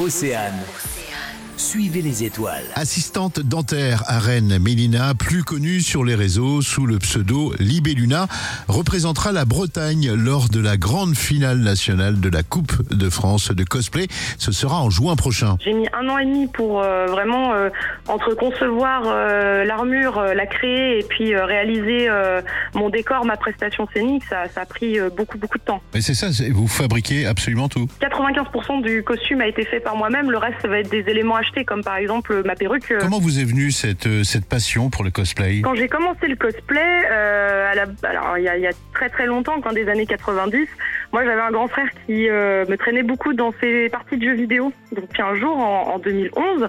Océane. Suivez les étoiles. Assistante dentaire à Rennes, Mélina, plus connue sur les réseaux sous le pseudo Libelluna, représentera la Bretagne lors de la grande finale nationale de la Coupe de France de cosplay. Ce sera en juin prochain. J'ai mis un an et demi pour euh, vraiment euh, entre concevoir euh, l'armure, euh, la créer et puis euh, réaliser euh, mon décor, ma prestation scénique. Ça, ça a pris euh, beaucoup beaucoup de temps. Mais c'est ça, vous fabriquez absolument tout. 95% du costume a été fait par moi-même. Le reste, ça va être des éléments achetés, comme par exemple ma perruque. euh, Comment vous est venue cette, euh, cette passion pour le cosplay Quand j'ai commencé le cosplay, euh, à la- alors il y, a, il y a très très longtemps, quand des années 90, moi j'avais un grand frère qui euh, me traînait beaucoup dans ses parties de jeux vidéo. Donc puis un jour, en, en 2011,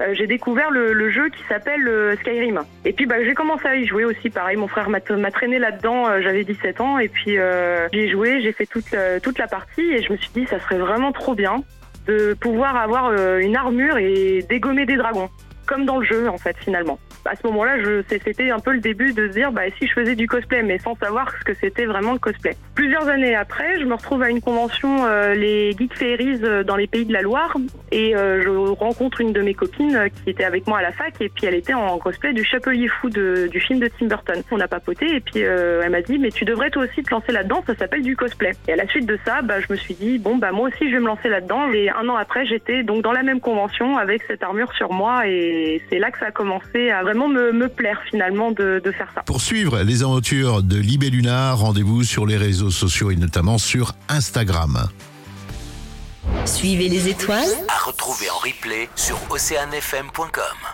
euh, j'ai découvert le, le jeu qui s'appelle Skyrim. Et puis bah, j'ai commencé à y jouer aussi, pareil, mon frère m'a traîné là-dedans, j'avais 17 ans, et puis j'ai joué, j'ai fait toute, toute la partie, et je me suis dit ça serait vraiment trop bien de pouvoir avoir euh, une armure et dégommer des dragons comme dans le jeu en fait finalement. À ce moment-là, c'était un peu le début de se dire bah si je faisais du cosplay, mais sans savoir ce que c'était vraiment le cosplay. Plusieurs années après, je me retrouve à une convention euh, les Geek Fairies euh, dans les pays de la Loire et euh, je rencontre une de mes copines euh, qui était avec moi à la fac et puis elle était en cosplay du Chapelier Fou de- du film de Tim Burton. On a papoté et puis euh, elle m'a dit mais tu devrais toi aussi te lancer là-dedans, ça s'appelle du cosplay. Et à la suite de ça, bah, je me suis dit bon bah moi aussi je vais me lancer là-dedans. Et un an après, j'étais donc dans la même convention avec cette armure sur moi et c'est là que ça a commencé à vraiment me, me plaire finalement de, de faire ça. Pour suivre les aventures de Libelluna, rendez-vous sur les réseaux sociaux et notamment sur Instagram. Suivez les étoiles À retrouver en replay sur oceanfm.com.